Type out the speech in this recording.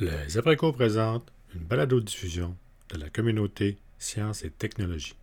Les après-cours présentent une balado-diffusion de la communauté Sciences et technologies.